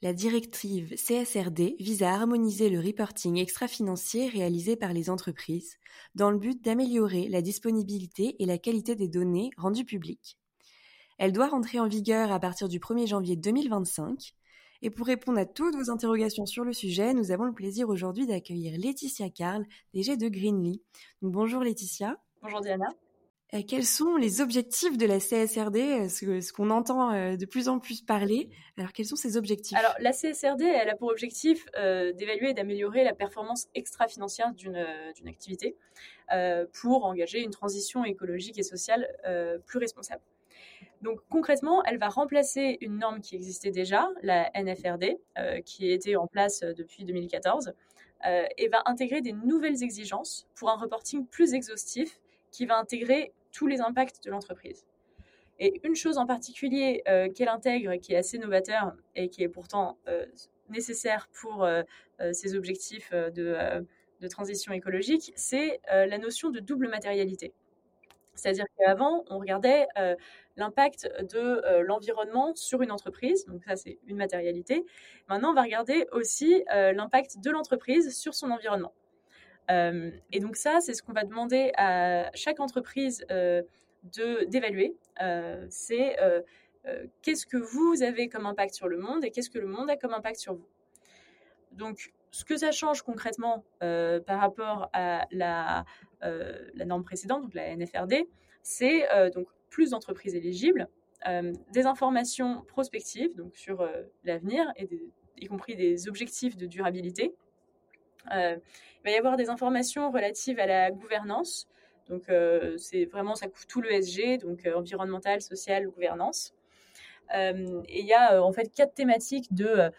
la directive CSRD vise à harmoniser le reporting extra-financier réalisé par les entreprises dans le but d'améliorer la disponibilité et la qualité des données rendues publiques. Elle doit rentrer en vigueur à partir du 1er janvier 2025 et pour répondre à toutes vos interrogations sur le sujet, nous avons le plaisir aujourd'hui d'accueillir Laetitia Carl, DG de Greenly. bonjour Laetitia. Bonjour Diana. Euh, quels sont les objectifs de la CSRD, euh, ce, qu'on entend euh, de plus en plus parler Alors, quels sont ces objectifs? Alors, la CSRD, elle a pour objectif d'évaluer et d'améliorer la performance extra-financière d'une activité pour engager une transition écologique et sociale plus responsable. Donc concrètement, elle va remplacer une norme qui existait déjà, la NFRD, qui était en place depuis 2014, et va intégrer des nouvelles exigences pour un reporting plus exhaustif qui va intégrer les impacts de l'entreprise. Et une chose en particulier euh, qu'elle intègre, qui est assez novateur et qui est pourtant euh, nécessaire pour euh, ces objectifs de, transition écologique, c'est la notion de double matérialité. C'est-à-dire qu'avant, on regardait l'impact de l'environnement sur une entreprise, donc ça c'est une matérialité. Maintenant, on va regarder aussi l'impact de l'entreprise sur son environnement. Euh, et donc ça, c'est ce qu'on va demander à chaque entreprise euh, d'évaluer. Euh, c'est qu'est-ce que vous avez comme impact sur le monde et qu'est-ce que le monde a comme impact sur vous. Donc, ce que ça change concrètement par rapport à la, norme précédente, donc la NFRD, c'est donc plus d'entreprises éligibles, des informations prospectives donc sur l'avenir et y compris des objectifs de durabilité il va y avoir des informations relatives à la gouvernance. Donc, euh, c'est vraiment, ça couvre tout le SG, donc euh, environnemental, social, gouvernance. et il y a en fait quatre thématiques de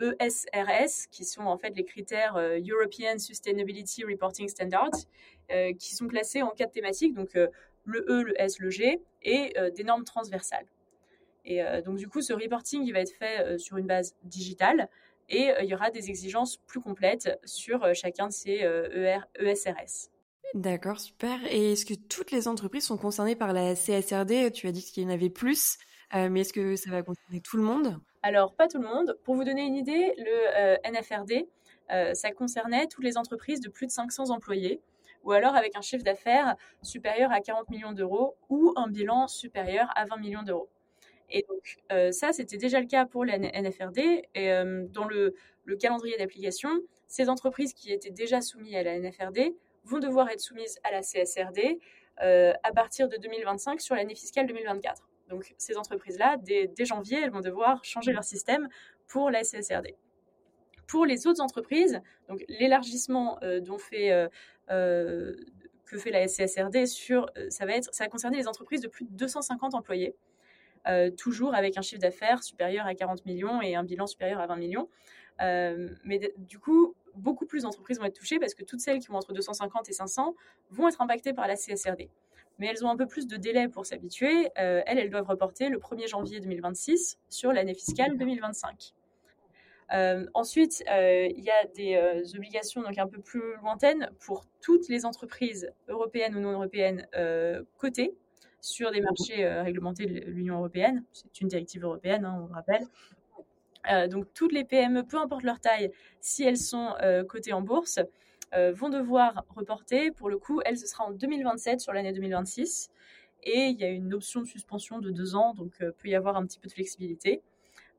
ESRS, qui sont en fait les critères European Sustainability Reporting Standards, qui sont classés en quatre thématiques, donc le E, le S, le G, et des normes transversales. Et donc du coup, ce reporting, il va être fait sur une base digitale, et euh, il y aura des exigences plus complètes sur euh, chacun de ces ER, euh, ESRS. D'accord, super. Et est-ce que toutes les entreprises sont concernées par la CSRD Tu as dit qu'il y en avait plus, mais est-ce que ça va concerner tout le monde? Alors, pas tout le monde. Pour vous donner une idée, le NFRD, ça concernait toutes les entreprises de plus de 500 employés ou alors avec un chiffre d'affaires supérieur à 40 millions d'euros ou un bilan supérieur à 20 millions d'euros. Et donc, euh, ça, c'était déjà le cas pour la NFRD. Et euh, dans le, calendrier d'application, ces entreprises qui étaient déjà soumises à la NFRD vont devoir être soumises à la CSRD euh, à partir de 2025 sur l'année fiscale 2024. Donc, ces entreprises-là, dès, janvier, elles vont devoir changer leur système pour la CSRD. Pour les autres entreprises, donc l'élargissement que fait la CSRD sur, ça va être, ça va concerner les entreprises de plus de 250 employés. Euh, toujours avec un chiffre d'affaires supérieur à 40 millions et un bilan supérieur à 20 millions. Euh, mais du coup, beaucoup plus d'entreprises vont être touchées parce que toutes celles qui vont entre 250 et 500 vont être impactées par la CSRD. Mais elles ont un peu plus de délai pour s'habituer. Euh, elles, elles doivent reporter le 1er janvier 2026 sur l'année fiscale 2025. ensuite, il y a des obligations donc un peu plus lointaines pour toutes les entreprises européennes ou non européennes cotées sur des marchés euh, réglementés de l'Union européenne. C'est une directive européenne, hein, on le rappelle. Euh, donc toutes les PME, peu importe leur taille, si elles sont euh, cotées en bourse, vont devoir reporter. Pour le coup, elles, ce sera en 2027 sur l'année 2026. Et il y a une option de suspension de deux ans, donc peut y avoir un petit peu de flexibilité.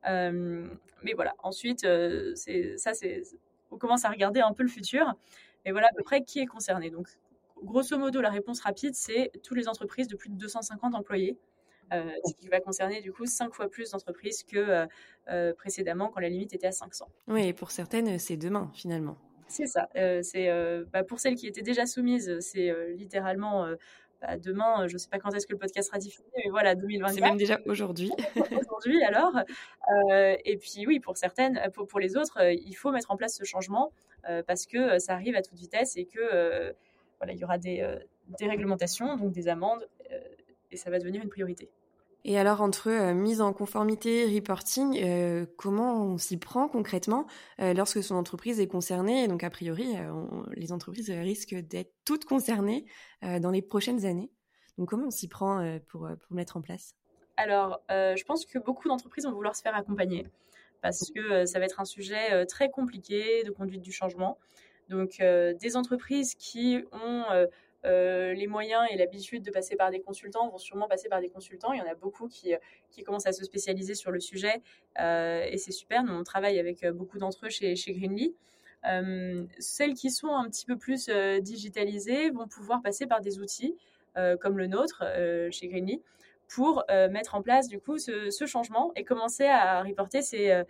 mais voilà, ensuite, ça, on commence à regarder un peu le futur. Mais voilà à peu près qui est concerné. Donc grosso modo, la réponse rapide, c'est toutes les entreprises de plus de 250 employés. Euh, ce qui va concerner du coup cinq fois plus d'entreprises que euh, euh, précédemment quand la limite était à 500. Oui, et pour certaines, c'est demain finalement. C'est ça. c'est bah, pour celles qui étaient déjà soumises, c'est littéralement bah, demain, je ne sais pas quand est-ce que le podcast sera diffusé, mais voilà, 2024. C'est même déjà aujourd'hui. aujourd'hui, alors. et puis, oui, pour certaines, pour, pour les autres, il faut mettre en place ce changement parce que ça arrive à toute vitesse et que voilà, il y aura des, des réglementations, donc des amendes, et ça va devenir une priorité. Et alors, entre euh, mise en conformité, reporting, euh, comment on s'y prend concrètement euh, lorsque son entreprise est concernée? Donc, a priori, les entreprises risquent d'être toutes concernées dans les prochaines années. Donc, comment on s'y prend pour, pour mettre en place? Alors, je pense que beaucoup d'entreprises vont vouloir se faire accompagner parce que ça va être un sujet très compliqué de conduite du changement. Donc, des entreprises qui ont euh, les moyens et l'habitude de passer par des consultants vont sûrement passer par des consultants. Il y en a beaucoup qui, commencent à se spécialiser sur le sujet euh, et c'est super. Nous, on travaille avec euh, beaucoup d'entre eux chez, chez Greenly. celles qui sont un petit peu plus digitalisées vont pouvoir passer par des outils comme le nôtre chez Greenly pour mettre en place du coup ce, changement et commencer à reporter ces,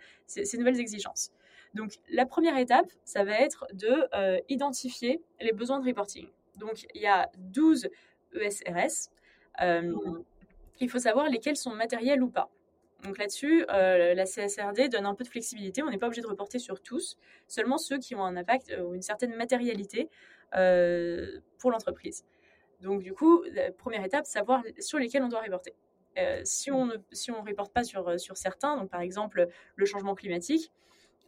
nouvelles exigences. Donc la première étape, ça va être de identifier les besoins de reporting. Donc, il y a 12 ESRS. Euh, il faut savoir lesquels sont matériels ou pas. Donc là-dessus, euh, la CSRD donne un peu de flexibilité. On n'est pas obligé de reporter sur tous, seulement ceux qui ont un impact euh, ou une certaine matérialité pour l'entreprise. Donc du coup, la première étape, savoir sur lesquels on doit reporter. si on ne reporte pas sur, certains, par exemple le changement climatique,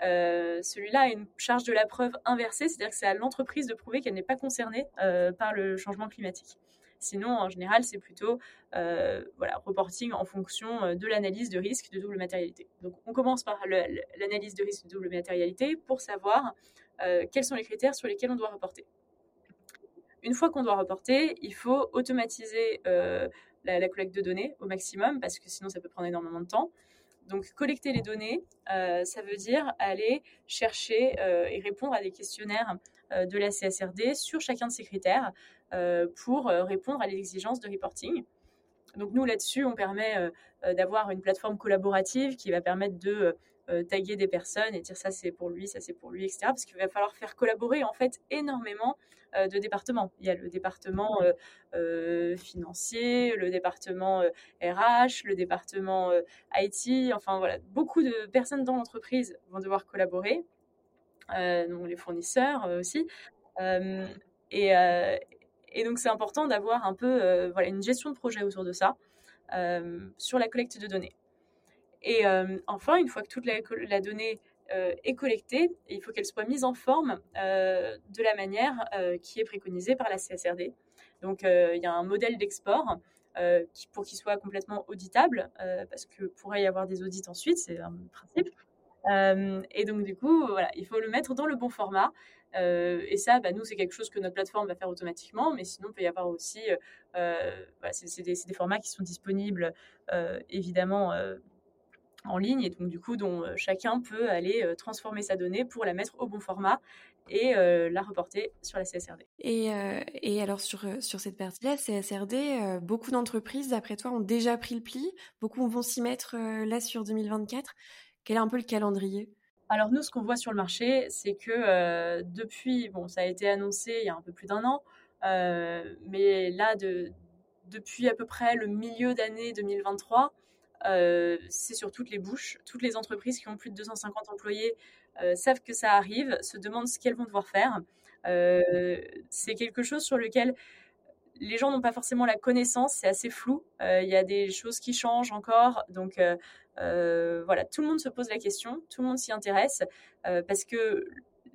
euh, celui-là a une charge de la preuve inversée, c'est-à-dire que c'est à l'entreprise de prouver qu'elle n'est pas concernée euh, par le changement climatique. Sinon, en général, c'est plutôt euh, voilà, reporting en fonction de l'analyse de risque de double matérialité. Donc, on commence par l'analyse de risque de double matérialité pour savoir quels sont les critères sur lesquels on doit reporter. Une fois qu'on doit reporter, il faut automatiser la, collecte de données au maximum parce que sinon, ça peut prendre énormément de temps. Donc collecter les données, euh, ça veut dire aller chercher euh, et répondre à des questionnaires euh, de la CSRD sur chacun de ces critères pour répondre à l'exigence de reporting. Donc nous là-dessus, on permet d'avoir une plateforme collaborative qui va permettre de taguer des personnes et dire ça c'est pour lui, ça c'est pour lui, etc. Parce qu'il va falloir faire collaborer en fait énormément euh, de départements. Il y a le département euh, euh, financier, le département RH, le département IT, enfin voilà, beaucoup de personnes dans l'entreprise vont devoir collaborer, donc les fournisseurs aussi. Et, et, donc c'est important d'avoir un peu voilà, une gestion de projet autour de ça, sur la collecte de données. Et enfin, une fois que toute la, donnée euh, est collectée il faut qu'elle soit mise en forme euh, de la manière euh, qui est préconisée par la CSRD. Donc il y a un modèle d'export pour qu'il soit complètement auditable, parce que pourrait y avoir des audits ensuite, c'est un principe. et donc du coup, voilà, il faut le mettre dans le bon format. et ça, bah, nous, c'est quelque chose que notre plateforme va faire automatiquement, mais sinon, il peut y avoir aussi, c'est des, des, formats qui sont disponibles, évidemment en ligne et donc du coup dont euh, chacun peut aller euh, transformer sa donnée pour la mettre au bon format et euh, la reporter sur la CSRD. Et, et alors sur, sur cette partie-là, CSRD, beaucoup d'entreprises, d'après toi, ont déjà pris le pli. Beaucoup vont s'y mettre là sur 2024. Quel est un peu le calendrier? Alors nous, ce qu'on voit sur le marché, c'est que depuis, bon, ça a été annoncé il y a un peu plus d'un an, mais là, de, depuis à peu près le milieu d'année 2023, euh, c'est sur toutes les bouches. Toutes les entreprises qui ont plus de 250 employés euh, savent que ça arrive, se demandent ce qu'elles vont devoir faire. Euh, c'est quelque chose sur lequel les gens n'ont pas forcément la connaissance, c'est assez flou. Il y a des choses qui changent encore, donc voilà, tout le monde se pose la question, tout le monde s'y intéresse parce que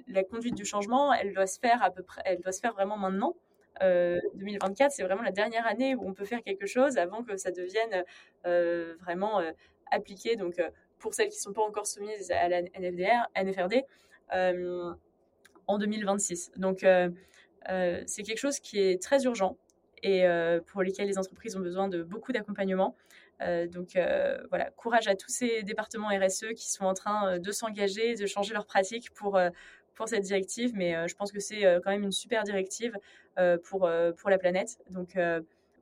la conduite du changement, elle doit se faire à peu près, elle doit se faire vraiment maintenant. 2024, euh, c'est vraiment la dernière année où on peut faire quelque chose avant que ça devienne euh, vraiment euh, appliqué. Donc, pour celles qui ne sont pas encore soumises à la NFDR, NFRD, en 2026. Donc, c'est quelque chose qui est très urgent et pour lesquels les entreprises ont besoin de beaucoup d'accompagnement. donc voilà, courage à tous ces départements RSE qui sont en train de s'engager, de changer leurs pratiques pour, pour cette directive, mais euh, je pense que c'est euh, quand même une super directive euh, pour, pour la planète. Donc,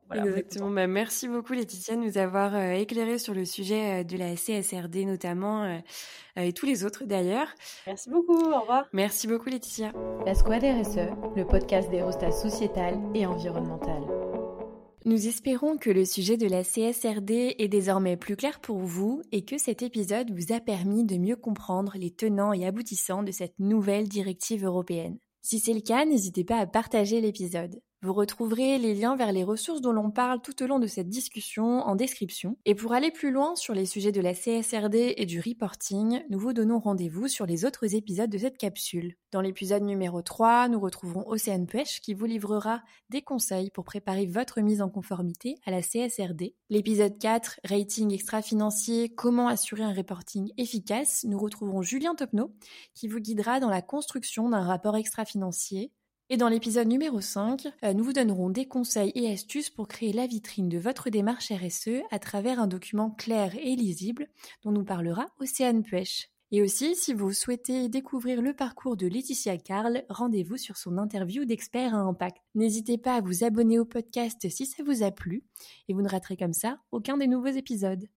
voilà, Exactement. Bah, merci beaucoup Laetitia de nous avoir éclairé sur le sujet de la CSRD notamment et tous les autres d'ailleurs. Merci beaucoup. Au revoir. Merci beaucoup Laetitia. La Squad RSE, le podcast des rostas sociétal et environnemental. Nous espérons que le sujet de la CSRD est désormais plus clair pour vous et que cet épisode vous a permis de mieux comprendre les tenants et aboutissants de cette nouvelle directive européenne. Si c'est le cas, n'hésitez pas à partager l'épisode. Vous retrouverez les liens vers les ressources dont l'on parle tout au long de cette discussion en description. Et pour aller plus loin sur les sujets de la CSRD et du reporting, nous vous donnons rendez-vous sur les autres épisodes de cette capsule. Dans l'épisode numéro 3, nous retrouverons Océane Pêche qui vous livrera des conseils pour préparer votre mise en conformité à la CSRD. L'épisode 4, Rating extra-financier, comment assurer un reporting efficace, nous retrouverons Julien Topneau qui vous guidera dans la construction d'un rapport extra-financier et dans l'épisode numéro 5, euh, nous vous donnerons des conseils et astuces pour créer la vitrine de votre démarche RSE à travers un document clair et lisible dont nous parlera Océane Puech. Et aussi, si vous souhaitez découvrir le parcours de Laetitia Carl, rendez-vous sur son interview d'expert à impact. N'hésitez pas à vous abonner au podcast si ça vous a plu et vous ne raterez comme ça aucun des nouveaux épisodes.